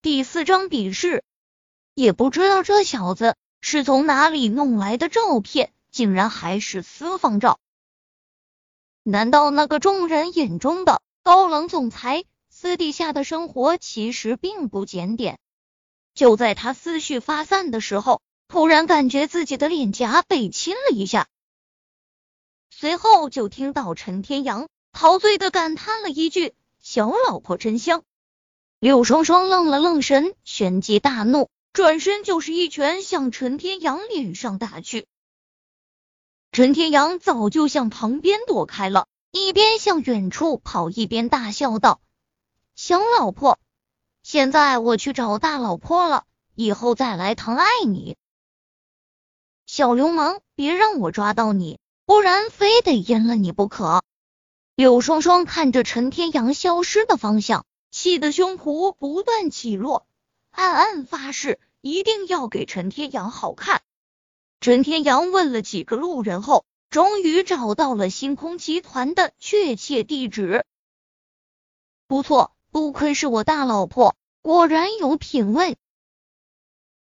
第四张笔试，也不知道这小子是从哪里弄来的照片，竟然还是私房照。难道那个众人眼中的高冷总裁，私底下的生活其实并不检点？就在他思绪发散的时候，突然感觉自己的脸颊被亲了一下，随后就听到陈天阳陶醉的感叹了一句：“小老婆真香。”柳双双愣了愣神，旋即大怒，转身就是一拳向陈天阳脸上打去。陈天阳早就向旁边躲开了，一边向远处跑，一边大笑道：“小老婆，现在我去找大老婆了，以后再来疼爱你。小流氓，别让我抓到你，不然非得阉了你不可。”柳双双看着陈天阳消失的方向。气得胸脯不断起落，暗暗发誓一定要给陈天阳好看。陈天阳问了几个路人后，终于找到了星空集团的确切地址。不错，不愧是我大老婆，果然有品味。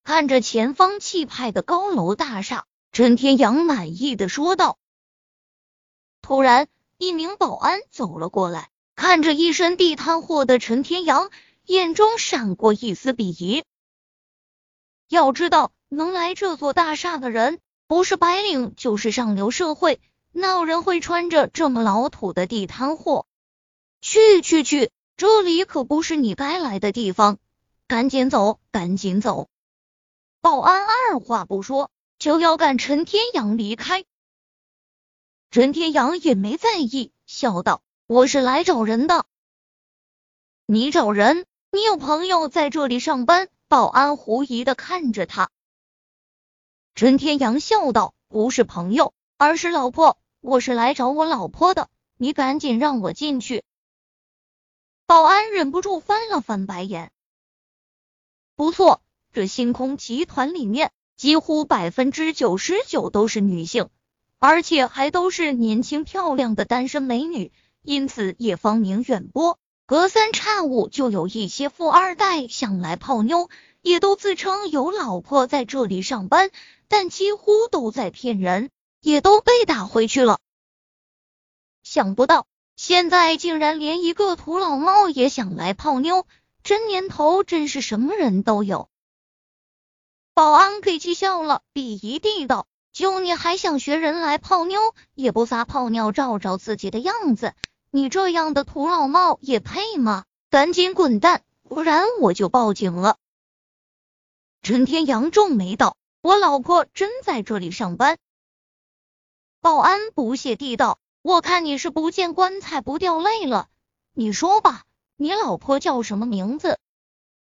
看着前方气派的高楼大厦，陈天阳满意的说道。突然，一名保安走了过来。看着一身地摊货的陈天阳，眼中闪过一丝鄙夷。要知道，能来这座大厦的人，不是白领就是上流社会，哪有人会穿着这么老土的地摊货？去去去，这里可不是你该来的地方，赶紧走，赶紧走！保安二话不说，就要赶陈天阳离开。陈天阳也没在意，笑道。我是来找人的，你找人？你有朋友在这里上班？保安狐疑的看着他。陈天阳笑道：“不是朋友，而是老婆。我是来找我老婆的，你赶紧让我进去。”保安忍不住翻了翻白眼。不错，这星空集团里面几乎百分之九十九都是女性，而且还都是年轻漂亮的单身美女。因此也芳名远播，隔三差五就有一些富二代想来泡妞，也都自称有老婆在这里上班，但几乎都在骗人，也都被打回去了。想不到现在竟然连一个土老帽也想来泡妞，这年头真是什么人都有。保安给气笑了，鄙夷地道：“就你还想学人来泡妞，也不撒泡尿照照自己的样子。”你这样的土老帽也配吗？赶紧滚蛋，不然我就报警了。陈天阳皱眉道：“我老婆真在这里上班。”保安不屑地道：“我看你是不见棺材不掉泪了。你说吧，你老婆叫什么名字？”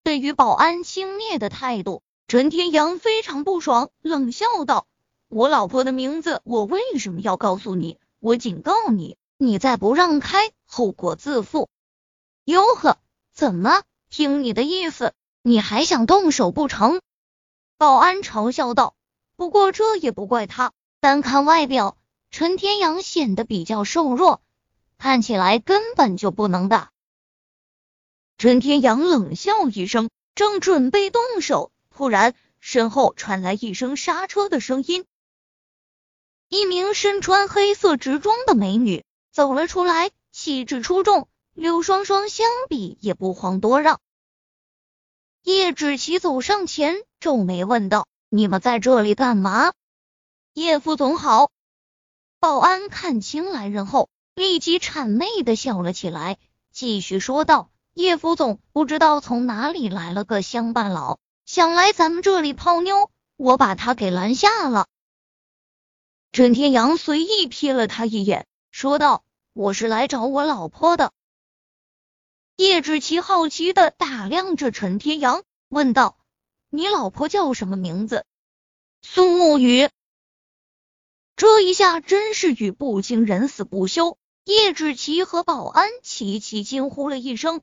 对于保安轻蔑的态度，陈天阳非常不爽，冷笑道：“我老婆的名字，我为什么要告诉你？我警告你。”你再不让开，后果自负。哟呵，怎么？听你的意思，你还想动手不成？保安嘲笑道。不过这也不怪他，单看外表，陈天阳显得比较瘦弱，看起来根本就不能打。陈天阳冷笑一声，正准备动手，突然身后传来一声刹车的声音，一名身穿黑色直装的美女。走了出来，气质出众。柳双双相比也不遑多让。叶芷琪走上前，皱眉问道：“你们在这里干嘛？”叶副总好。保安看清来人后，立即谄媚的笑了起来，继续说道：“叶副总不知道从哪里来了个乡巴佬，想来咱们这里泡妞，我把他给拦下了。”陈天阳随意瞥了他一眼。说道：“我是来找我老婆的。”叶志奇好奇的打量着陈天阳，问道：“你老婆叫什么名字？”苏沐雨。这一下真是语不惊人死不休，叶志奇和保安齐齐惊呼了一声。